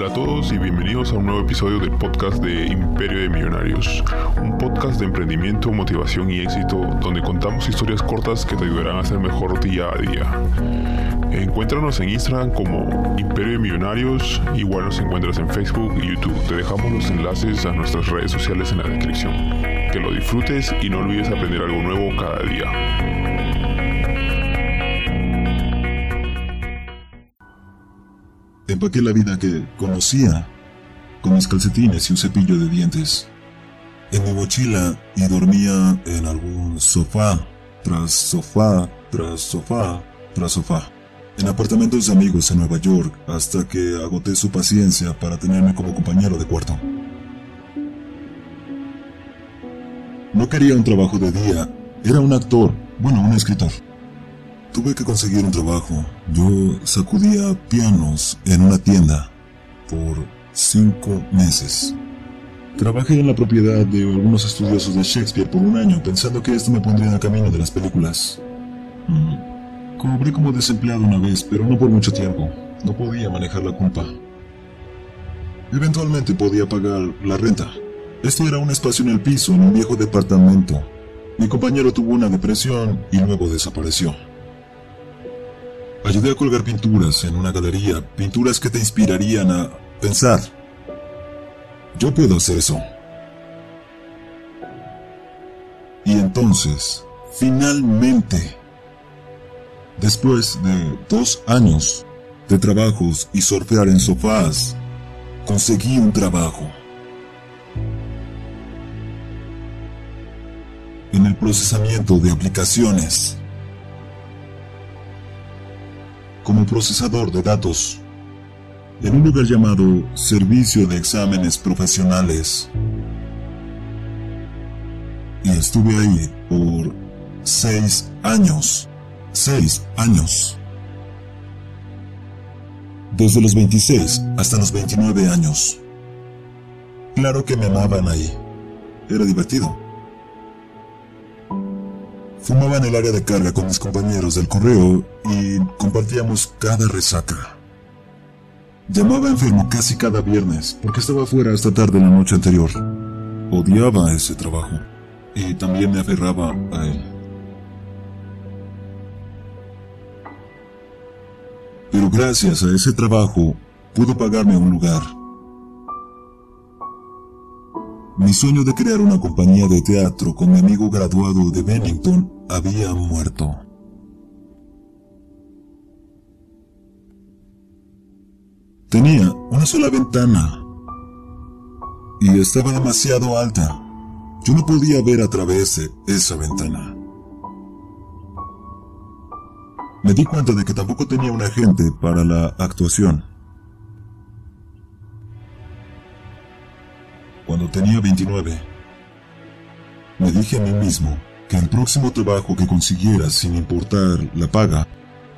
Hola a todos y bienvenidos a un nuevo episodio del podcast de Imperio de Millonarios, un podcast de emprendimiento, motivación y éxito donde contamos historias cortas que te ayudarán a ser mejor día a día. Encuéntranos en Instagram como Imperio de Millonarios, igual nos encuentras en Facebook y YouTube. Te dejamos los enlaces a nuestras redes sociales en la descripción. Que lo disfrutes y no olvides aprender algo nuevo cada día. Empaqué la vida que conocía con mis calcetines y un cepillo de dientes en mi mochila y dormía en algún sofá, tras sofá, tras sofá, tras sofá, en apartamentos de amigos en Nueva York hasta que agoté su paciencia para tenerme como compañero de cuarto. No quería un trabajo de día, era un actor, bueno, un escritor. Tuve que conseguir un trabajo. Yo sacudía pianos en una tienda por cinco meses. Trabajé en la propiedad de algunos estudiosos de Shakespeare por un año pensando que esto me pondría en el camino de las películas. Mm. Como desempleado una vez, pero no por mucho tiempo. No podía manejar la culpa. Eventualmente podía pagar la renta. Esto era un espacio en el piso, en un viejo departamento. Mi compañero tuvo una depresión y luego desapareció. Ayudé a colgar pinturas en una galería, pinturas que te inspirarían a pensar. Yo puedo hacer eso. Y entonces, finalmente, después de dos años de trabajos y surfear en sofás, conseguí un trabajo. En el procesamiento de aplicaciones. Como procesador de datos en un lugar llamado Servicio de Exámenes Profesionales. Y estuve ahí por seis años. Seis años. Desde los 26 hasta los 29 años. Claro que me amaban ahí. Era divertido. Fumaba en el área de carga con mis compañeros del correo y compartíamos cada resaca. Llamaba enfermo casi cada viernes porque estaba fuera hasta tarde la noche anterior. Odiaba ese trabajo y también me aferraba a él. Pero gracias a ese trabajo pudo pagarme un lugar mi sueño de crear una compañía de teatro con mi amigo graduado de Bennington había muerto. Tenía una sola ventana y estaba demasiado alta. Yo no podía ver a través de esa ventana. Me di cuenta de que tampoco tenía un agente para la actuación. Cuando tenía 29. Me dije a mí mismo que el próximo trabajo que consiguiera sin importar la paga,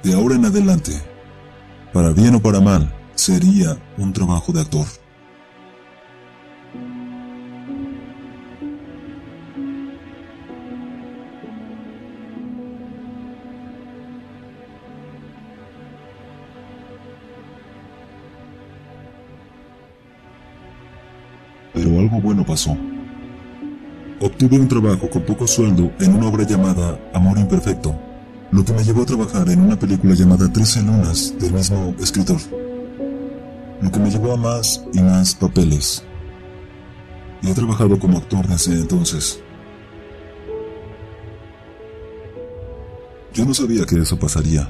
de ahora en adelante, para bien o para mal, sería un trabajo de actor. Pero algo bueno pasó. Obtuve un trabajo con poco sueldo en una obra llamada Amor Imperfecto, lo que me llevó a trabajar en una película llamada Trece Lunas del mismo escritor, lo que me llevó a más y más papeles. Y he trabajado como actor desde entonces. Yo no sabía que eso pasaría.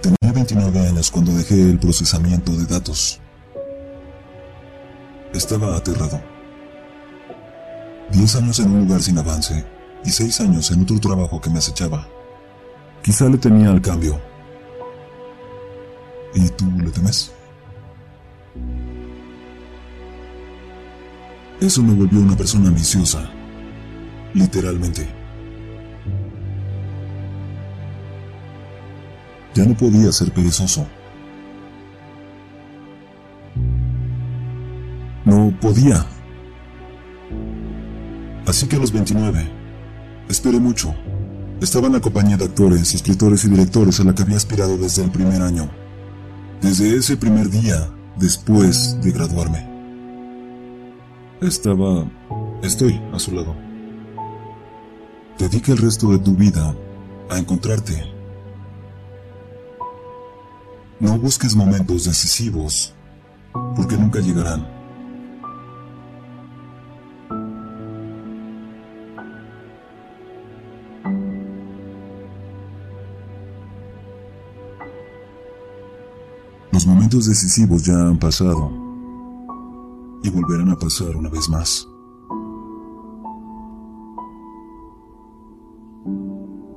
Tenía 29 años cuando dejé el procesamiento de datos. Estaba aterrado. Diez años en un lugar sin avance y seis años en otro trabajo que me acechaba. Quizá le temía al cambio. ¿Y tú le temes? Eso me volvió una persona ambiciosa. Literalmente. Ya no podía ser perezoso. No podía. Así que a los 29, esperé mucho. Estaba en la compañía de actores, escritores y directores a la que había aspirado desde el primer año. Desde ese primer día, después de graduarme. Estaba... estoy a su lado. Dedica el resto de tu vida a encontrarte. No busques momentos decisivos, porque nunca llegarán. Los momentos decisivos ya han pasado y volverán a pasar una vez más.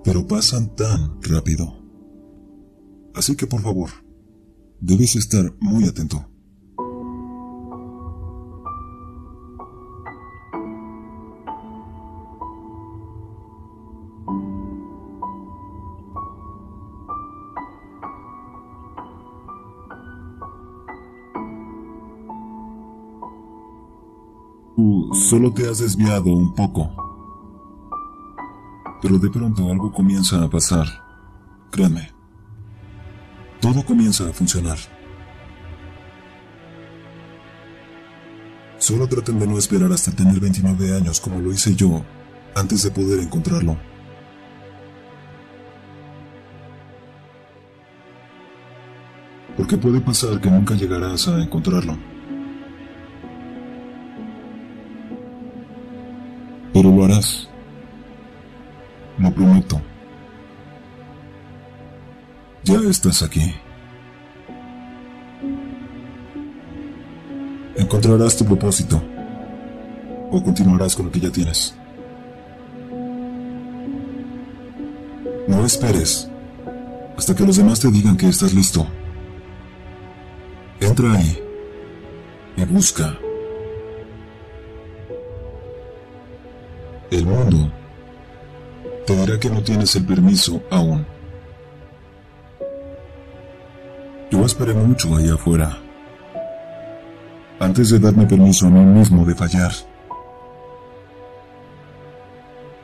Pero pasan tan rápido. Así que por favor, debes estar muy atento. Tú solo te has desviado un poco. Pero de pronto algo comienza a pasar. Créanme. Todo comienza a funcionar. Solo traten de no esperar hasta tener 29 años como lo hice yo antes de poder encontrarlo. Porque puede pasar que nunca llegarás a encontrarlo. Lo harás. Lo prometo. Ya estás aquí. Encontrarás tu propósito. O continuarás con lo que ya tienes. No esperes hasta que los demás te digan que estás listo. Entra ahí y busca. El mundo te dirá que no tienes el permiso aún. Yo esperé mucho allá afuera, antes de darme permiso a mí mismo de fallar.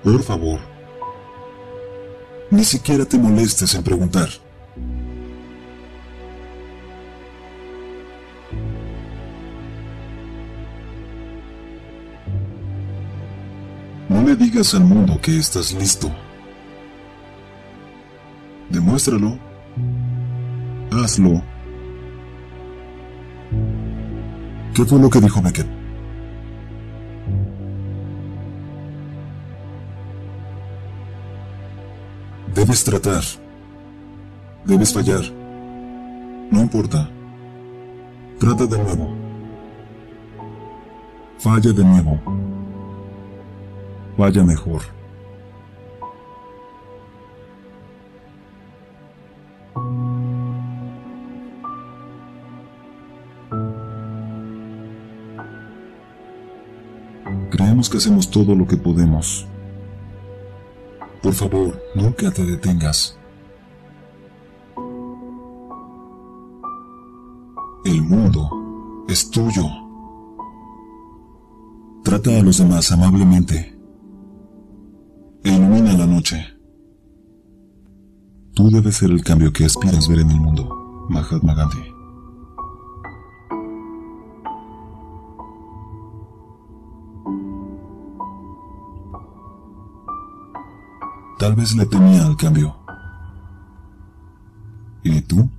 Por favor, ni siquiera te molestes en preguntar. No le digas al mundo que estás listo. Demuéstralo. Hazlo. ¿Qué fue lo que dijo Beckett? Debes tratar. Debes fallar. No importa. Trata de nuevo. Falla de nuevo. Vaya mejor. Creemos que hacemos todo lo que podemos. Por favor, nunca te detengas. El mundo es tuyo. Trata a los demás amablemente. Tú debes ser el cambio que aspiras ver en el mundo, Mahatma Gandhi. Tal vez le temía al cambio. ¿Y tú?